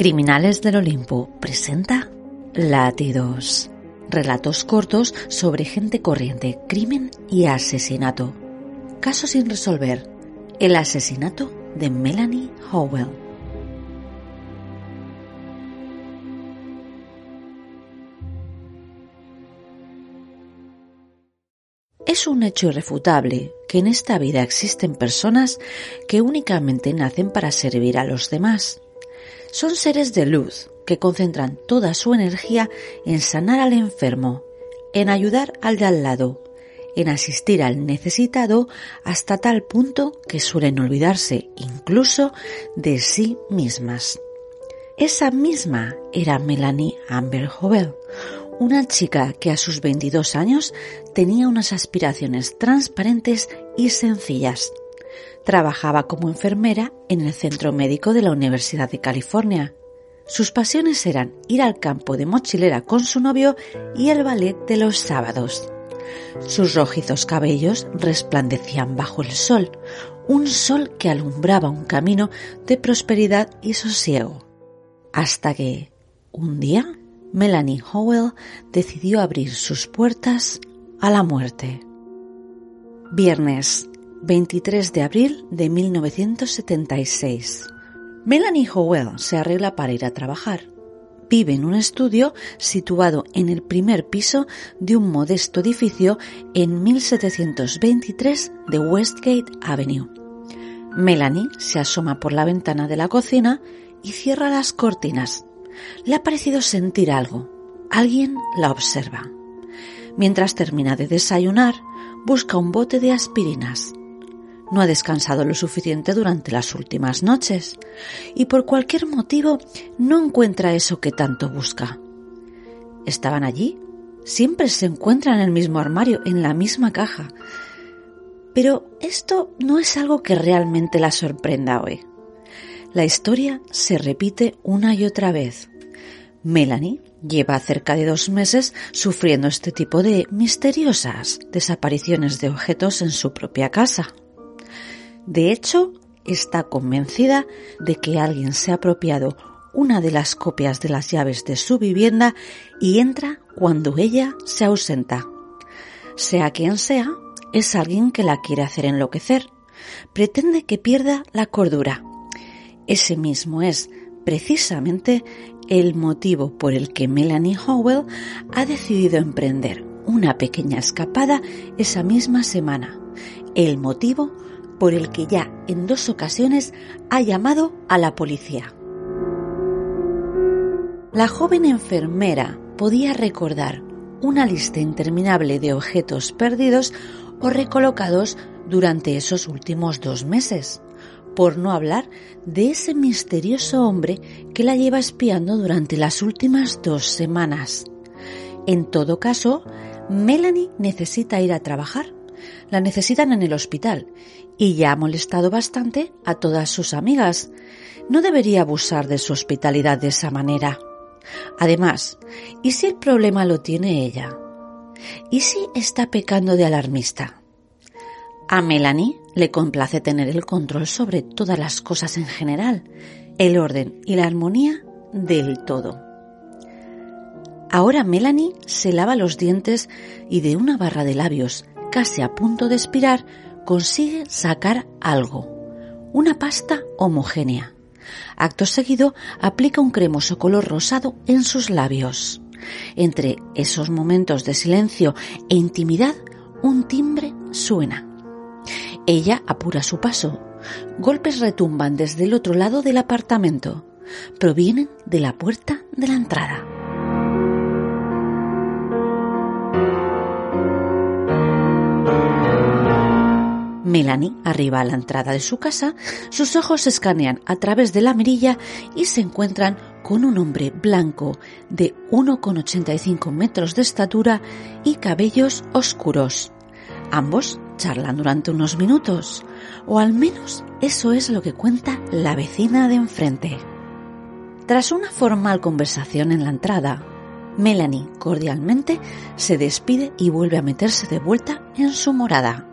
Criminales del Olimpo presenta Latidos. Relatos cortos sobre gente corriente, crimen y asesinato. Caso sin resolver. El asesinato de Melanie Howell. Es un hecho irrefutable que en esta vida existen personas que únicamente nacen para servir a los demás. Son seres de luz que concentran toda su energía en sanar al enfermo, en ayudar al de al lado, en asistir al necesitado hasta tal punto que suelen olvidarse incluso de sí mismas. Esa misma era Melanie Amber Howell, una chica que a sus 22 años tenía unas aspiraciones transparentes y sencillas. Trabajaba como enfermera en el centro médico de la Universidad de California. Sus pasiones eran ir al campo de mochilera con su novio y el ballet de los sábados. Sus rojizos cabellos resplandecían bajo el sol, un sol que alumbraba un camino de prosperidad y sosiego. Hasta que, un día, Melanie Howell decidió abrir sus puertas a la muerte. Viernes 23 de abril de 1976. Melanie Howell se arregla para ir a trabajar. Vive en un estudio situado en el primer piso de un modesto edificio en 1723 de Westgate Avenue. Melanie se asoma por la ventana de la cocina y cierra las cortinas. Le ha parecido sentir algo. Alguien la observa. Mientras termina de desayunar, busca un bote de aspirinas. No ha descansado lo suficiente durante las últimas noches y por cualquier motivo no encuentra eso que tanto busca. ¿Estaban allí? Siempre se encuentran en el mismo armario, en la misma caja. Pero esto no es algo que realmente la sorprenda hoy. La historia se repite una y otra vez. Melanie lleva cerca de dos meses sufriendo este tipo de misteriosas desapariciones de objetos en su propia casa. De hecho, está convencida de que alguien se ha apropiado una de las copias de las llaves de su vivienda y entra cuando ella se ausenta. Sea quien sea, es alguien que la quiere hacer enloquecer. Pretende que pierda la cordura. Ese mismo es, precisamente, el motivo por el que Melanie Howell ha decidido emprender una pequeña escapada esa misma semana. El motivo por el que ya en dos ocasiones ha llamado a la policía. La joven enfermera podía recordar una lista interminable de objetos perdidos o recolocados durante esos últimos dos meses, por no hablar de ese misterioso hombre que la lleva espiando durante las últimas dos semanas. En todo caso, Melanie necesita ir a trabajar. La necesitan en el hospital y ya ha molestado bastante a todas sus amigas. No debería abusar de su hospitalidad de esa manera. Además, ¿y si el problema lo tiene ella? ¿Y si está pecando de alarmista? A Melanie le complace tener el control sobre todas las cosas en general, el orden y la armonía del todo. Ahora Melanie se lava los dientes y de una barra de labios, casi a punto de expirar, consigue sacar algo, una pasta homogénea. Acto seguido aplica un cremoso color rosado en sus labios. Entre esos momentos de silencio e intimidad, un timbre suena. Ella apura su paso. Golpes retumban desde el otro lado del apartamento. Provienen de la puerta de la entrada. Melanie arriba a la entrada de su casa, sus ojos escanean a través de la mirilla y se encuentran con un hombre blanco de 1,85 metros de estatura y cabellos oscuros. Ambos charlan durante unos minutos, o al menos eso es lo que cuenta la vecina de enfrente. Tras una formal conversación en la entrada, Melanie cordialmente se despide y vuelve a meterse de vuelta en su morada.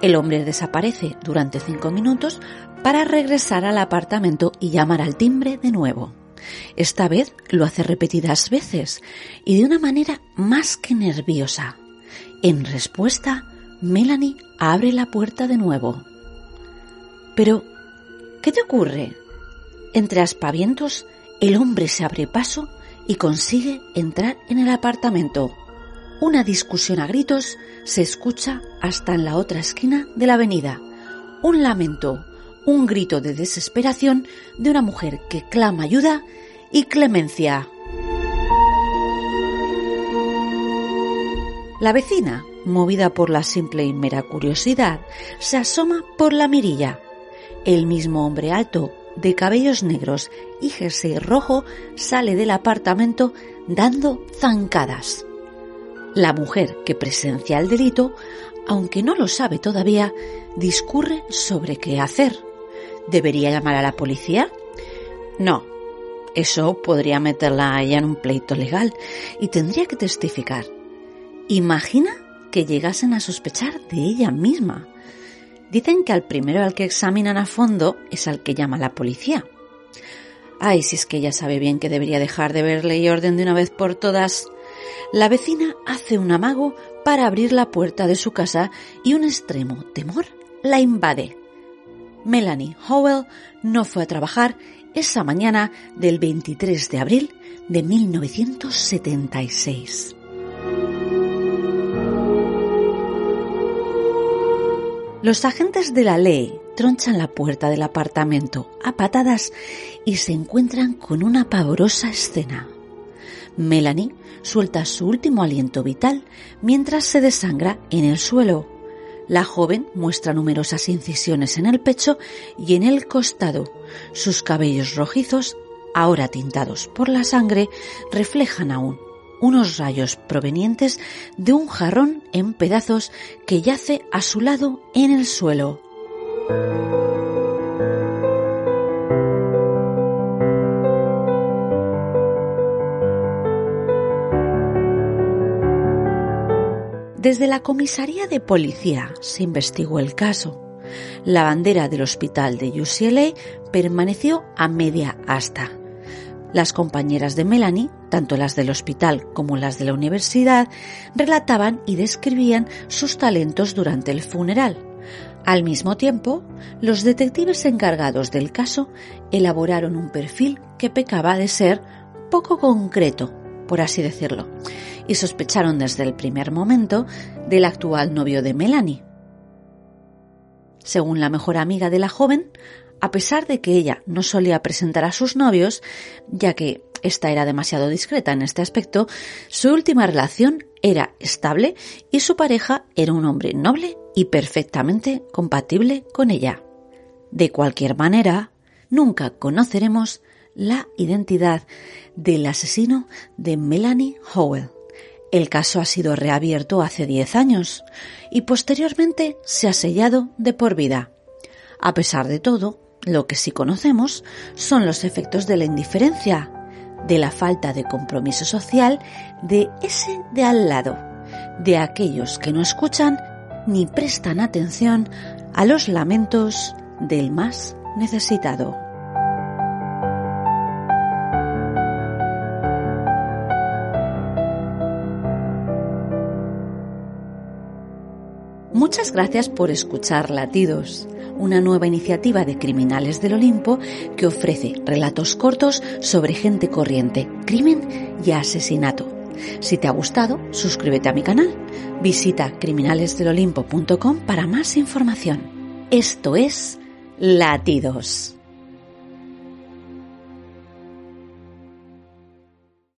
El hombre desaparece durante cinco minutos para regresar al apartamento y llamar al timbre de nuevo. Esta vez lo hace repetidas veces y de una manera más que nerviosa. En respuesta, Melanie abre la puerta de nuevo. Pero, ¿qué te ocurre? Entre aspavientos, el hombre se abre paso y consigue entrar en el apartamento. Una discusión a gritos se escucha hasta en la otra esquina de la avenida. Un lamento, un grito de desesperación de una mujer que clama ayuda y clemencia. La vecina, movida por la simple y mera curiosidad, se asoma por la mirilla. El mismo hombre alto, de cabellos negros y jersey rojo, sale del apartamento dando zancadas. La mujer que presencia el delito, aunque no lo sabe todavía, discurre sobre qué hacer. ¿Debería llamar a la policía? No. Eso podría meterla a ella en un pleito legal y tendría que testificar. Imagina que llegasen a sospechar de ella misma. Dicen que al primero al que examinan a fondo es al que llama la policía. Ay, si es que ella sabe bien que debería dejar de ver ley y orden de una vez por todas. La vecina hace un amago para abrir la puerta de su casa y un extremo temor la invade. Melanie Howell no fue a trabajar esa mañana del 23 de abril de 1976. Los agentes de la ley tronchan la puerta del apartamento a patadas y se encuentran con una pavorosa escena. Melanie suelta su último aliento vital mientras se desangra en el suelo. La joven muestra numerosas incisiones en el pecho y en el costado. Sus cabellos rojizos, ahora tintados por la sangre, reflejan aún unos rayos provenientes de un jarrón en pedazos que yace a su lado en el suelo. Desde la comisaría de policía se investigó el caso. La bandera del hospital de UCLA permaneció a media asta. Las compañeras de Melanie, tanto las del hospital como las de la universidad, relataban y describían sus talentos durante el funeral. Al mismo tiempo, los detectives encargados del caso elaboraron un perfil que pecaba de ser poco concreto, por así decirlo, y sospecharon desde el primer momento del actual novio de Melanie. Según la mejor amiga de la joven, a pesar de que ella no solía presentar a sus novios, ya que esta era demasiado discreta en este aspecto, su última relación era estable y su pareja era un hombre noble y perfectamente compatible con ella. De cualquier manera, nunca conoceremos la identidad del asesino de Melanie Howell. El caso ha sido reabierto hace 10 años y posteriormente se ha sellado de por vida. A pesar de todo, lo que sí conocemos son los efectos de la indiferencia, de la falta de compromiso social de ese de al lado, de aquellos que no escuchan ni prestan atención a los lamentos del más necesitado. Muchas gracias por escuchar Latidos una nueva iniciativa de Criminales del Olimpo que ofrece relatos cortos sobre gente corriente, crimen y asesinato. Si te ha gustado, suscríbete a mi canal. Visita criminalesdelolimpo.com para más información. Esto es Latidos.